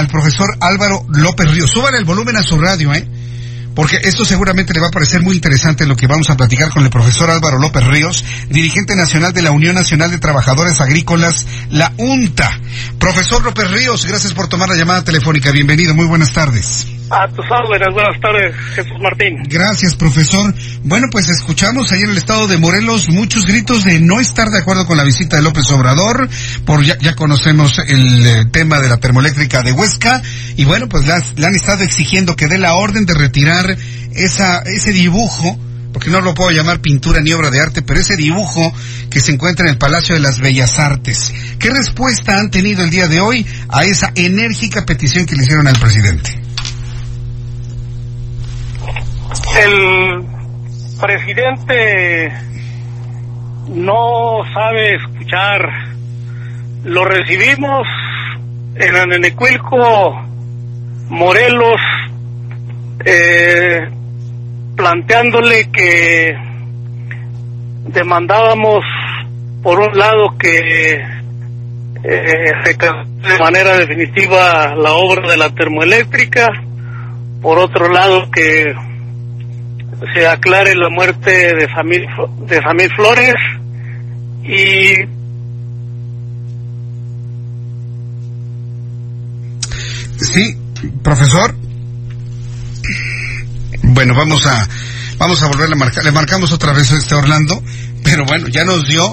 Al profesor Álvaro López Ríos. Súbale el volumen a su radio, ¿eh? porque esto seguramente le va a parecer muy interesante lo que vamos a platicar con el profesor Álvaro López Ríos, dirigente nacional de la Unión Nacional de Trabajadores Agrícolas, la UNTA. Profesor López Ríos, gracias por tomar la llamada telefónica. Bienvenido, muy buenas tardes. A tus órdenes, buenas tardes, Jesús Martín. Gracias, profesor. Bueno, pues escuchamos ahí en el estado de Morelos muchos gritos de no estar de acuerdo con la visita de López Obrador, por ya, conocemos el eh, tema de la termoeléctrica de Huesca, y bueno, pues le han estado exigiendo que dé la orden de retirar esa, ese dibujo, porque no lo puedo llamar pintura ni obra de arte, pero ese dibujo que se encuentra en el Palacio de las Bellas Artes. ¿Qué respuesta han tenido el día de hoy a esa enérgica petición que le hicieron al presidente? El presidente no sabe escuchar. Lo recibimos en Anenecuilco, Morelos, eh, planteándole que demandábamos, por un lado, que eh, de manera definitiva la obra de la termoeléctrica, por otro lado, que se aclare la muerte de Samir, de Samir Flores y Sí, profesor. Bueno, vamos a vamos a volver a marcar. Le marcamos otra vez a este Orlando, pero bueno, ya nos dio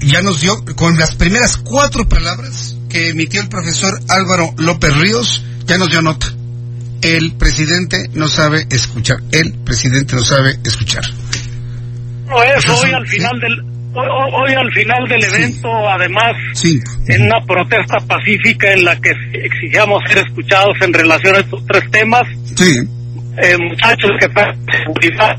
ya nos dio con las primeras cuatro palabras que emitió el profesor Álvaro López Ríos, ya nos dio nota el presidente no sabe escuchar. El presidente no sabe escuchar. No, eso hoy al final del hoy, al final del evento, además, en una protesta pacífica en la que exigíamos ser escuchados en relación a estos tres temas. Sí. Eh, muchachos que seguridad,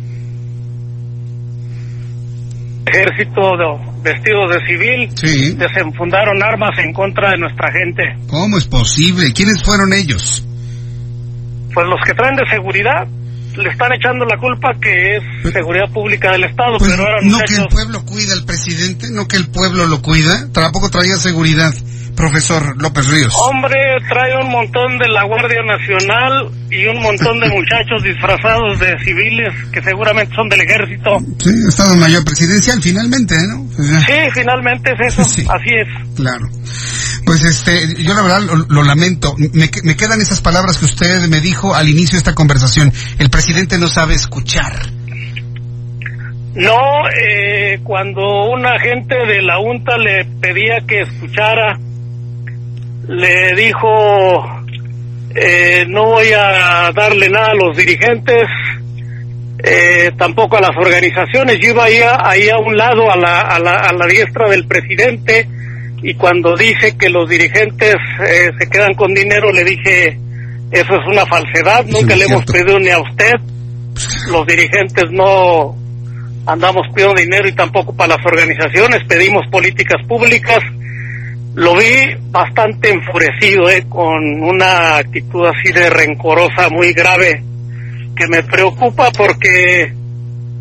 ejército de, vestidos de civil, sí. desenfundaron armas en contra de nuestra gente. ¿Cómo es posible? ¿Quiénes fueron ellos? Pues los que traen de seguridad le están echando la culpa que es seguridad pública del Estado, pues pero no que el pueblo cuida al presidente, no que el pueblo lo cuida, tampoco traía seguridad profesor López Ríos? Hombre, trae un montón de la Guardia Nacional y un montón de muchachos disfrazados de civiles que seguramente son del ejército. Sí, Estado Mayor Presidencial, finalmente, ¿no? Sí, finalmente es eso, así es. Claro. Pues este, yo la verdad lo, lamento. Me, me quedan esas palabras que usted me dijo al inicio de esta conversación. El presidente no sabe escuchar. No, eh, cuando un agente de la UNTA le pedía que escuchara le dijo, eh, no voy a darle nada a los dirigentes, eh, tampoco a las organizaciones. Yo iba ahí a, ahí a un lado, a la, a, la, a la diestra del presidente, y cuando dice que los dirigentes eh, se quedan con dinero, le dije, eso es una falsedad, nunca le hemos pedido ni a usted. Los dirigentes no andamos pidiendo dinero y tampoco para las organizaciones, pedimos políticas públicas lo vi bastante enfurecido, eh, con una actitud así de rencorosa, muy grave, que me preocupa porque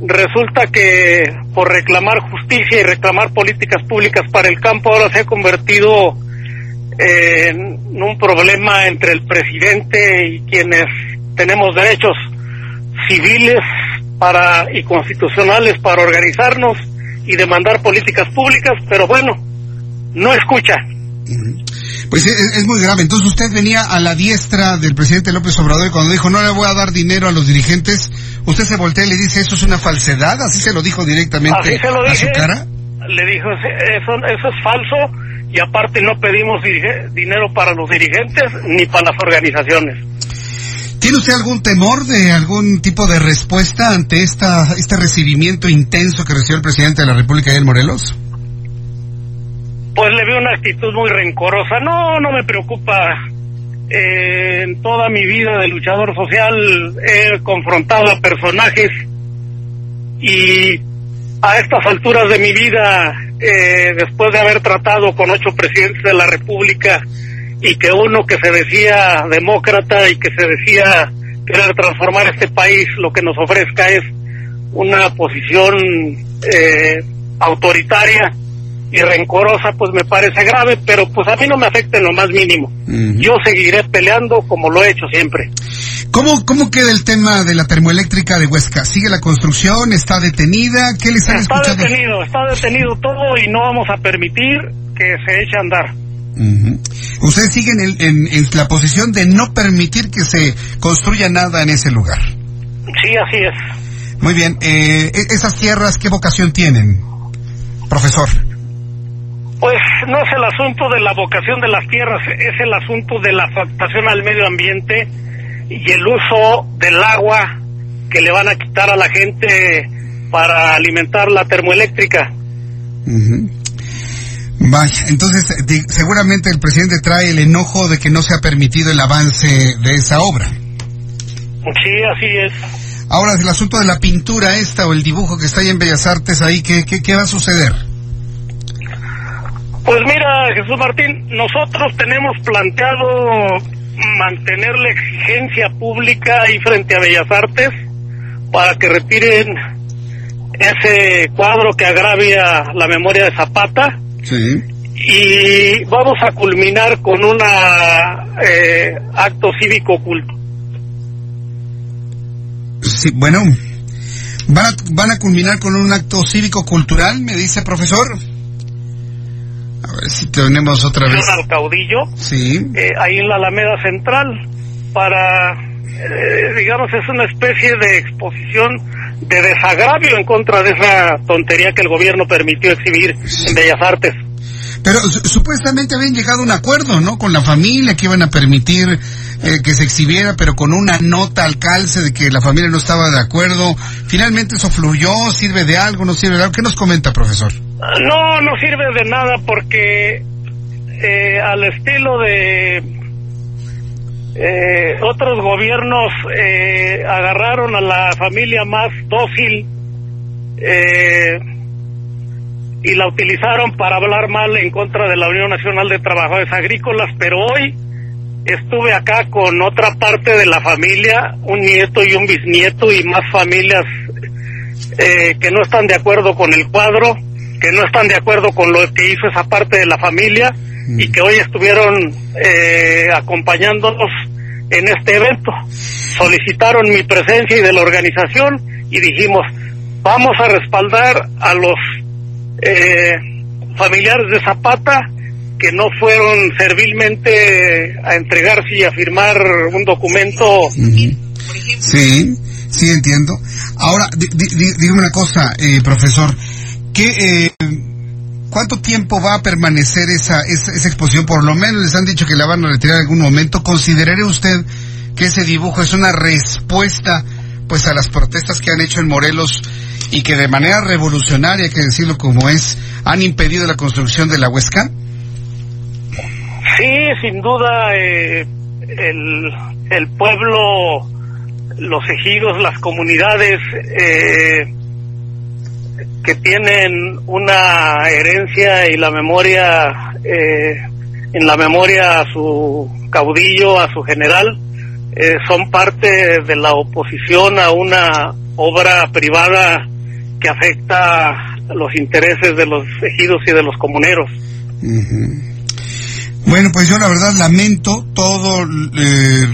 resulta que por reclamar justicia y reclamar políticas públicas para el campo ahora se ha convertido en un problema entre el presidente y quienes tenemos derechos civiles para y constitucionales para organizarnos y demandar políticas públicas, pero bueno, no escucha. Pues es, muy grave. Entonces usted venía a la diestra del presidente López Obrador y cuando dijo no le voy a dar dinero a los dirigentes, usted se voltea y le dice eso es una falsedad, así se lo dijo directamente a su cara. Le dijo eso, eso es falso y aparte no pedimos dinero para los dirigentes ni para las organizaciones. ¿Tiene usted algún temor de algún tipo de respuesta ante esta, este recibimiento intenso que recibió el presidente de la República, el Morelos? Pues le vi una actitud muy rencorosa. No, no me preocupa. Eh, en toda mi vida de luchador social he confrontado a personajes y a estas alturas de mi vida, eh, después de haber tratado con ocho presidentes de la República y que uno que se decía demócrata y que se decía querer transformar este país, lo que nos ofrezca es una posición eh, autoritaria y rencorosa, pues me parece grave, pero pues a mí no me afecta en lo más mínimo. Yo seguiré peleando como lo he hecho siempre. ¿Cómo, ¿Cómo queda el tema de la termoeléctrica de Huesca? ¿Sigue la construcción? ¿Está detenida? ¿Qué les han está escuchado? detenido, está detenido todo y no vamos a permitir que se eche a andar. Ustedes siguen en, en, en la posición de no permitir que se construya nada en ese lugar. Sí, así es. Muy bien. Eh, e- ¿Esas tierras qué vocación tienen, profesor? Pues no es el asunto de la vocación de las tierras, es el asunto de la afectación al medio ambiente y el uso del agua que le van a quitar a la gente para alimentar la termoeléctrica. Vaya, entonces seguramente el presidente trae el enojo de que no se ha permitido el avance de esa obra. Sí, así es. Ahora, el asunto de la pintura esta o el dibujo que está ahí en Bellas Artes, ahí, ¿qué, qué, qué va a suceder? Pues mira, Jesús Martín, nosotros tenemos planteado mantener la exigencia pública ahí frente a Bellas Artes para que retiren ese cuadro que agravia la memoria de Zapata Sí. y vamos a culminar con un acto cívico culto. Sí, bueno, ¿van a, ¿van a culminar con un acto cívico-cultural, me dice profesor? A ver si tenemos otra vez. al caudillo Sí. eh, ahí en la Alameda Central para, eh, digamos, es una especie de exposición de desagravio en contra de esa tontería que el gobierno permitió exhibir en Bellas Artes. Pero su- supuestamente habían llegado a un acuerdo, ¿no? Con la familia que iban a permitir eh, que se exhibiera, pero con una nota al calce de que la familia no estaba de acuerdo. Finalmente eso fluyó, sirve de algo, no sirve de algo. ¿Qué nos comenta, profesor? No, no sirve de nada porque eh, al estilo de eh, otros gobiernos eh, agarraron a la familia más dócil eh, y la utilizaron para hablar mal en contra de la Unión Nacional de Trabajadores Agrícolas, pero hoy estuve acá con otra parte de la familia, un nieto y un bisnieto y más familias que no están de acuerdo con el cuadro, que no están de acuerdo con lo que hizo esa parte de la familia y que hoy estuvieron eh, acompañándonos en este evento. Solicitaron mi presencia y de la organización y dijimos, vamos a respaldar a los eh, familiares de Zapata que no fueron servilmente a entregarse y a firmar un documento. Sí, sí entiendo. Ahora, dígame una cosa, eh, profesor. ¿Qué, eh, ¿Cuánto tiempo va a permanecer esa, esa, esa exposición? Por lo menos les han dicho que la van a retirar en algún momento. ¿Consideraría usted que ese dibujo es una respuesta pues a las protestas que han hecho en Morelos y que de manera revolucionaria, hay que decirlo como es, han impedido la construcción de la Huesca? Sí, sin duda, eh, el, el pueblo, los ejidos, las comunidades eh, que tienen una herencia y la memoria, eh, en la memoria a su caudillo, a su general, eh, son parte de la oposición a una obra privada que afecta los intereses de los ejidos y de los comuneros. Bueno, pues yo la verdad lamento todo, eh,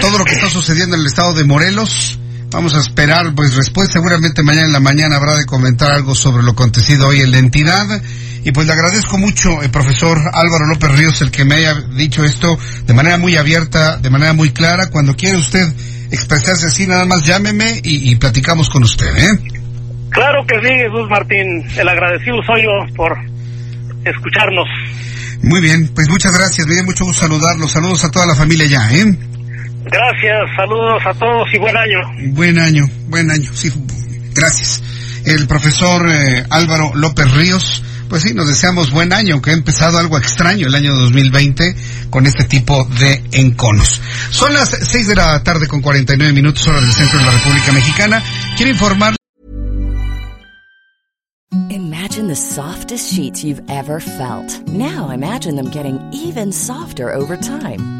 todo lo que está sucediendo en el estado de Morelos. Vamos a esperar, pues respuesta. Seguramente mañana en la mañana habrá de comentar algo sobre lo acontecido hoy en la entidad. Y pues le agradezco mucho, el profesor Álvaro López Ríos, el que me haya dicho esto de manera muy abierta, de manera muy clara. Cuando quiera usted expresarse así, nada más llámeme y, y platicamos con usted, ¿eh? Claro que sí, Jesús Martín. El agradecido soy yo por escucharnos. Muy bien, pues muchas gracias. Me dio mucho gusto saludarlos. Saludos a toda la familia ya, ¿eh? Gracias, saludos a todos y buen año. Buen año, buen año, sí, gracias. El profesor eh, Álvaro López Ríos, pues sí, nos deseamos buen año, aunque ha empezado algo extraño el año 2020 con este tipo de enconos. Son las 6 de la tarde con 49 minutos hora del centro de la República Mexicana. Quiero informar Imagine the softest sheets you've ever felt. Now imagine them getting even softer over time.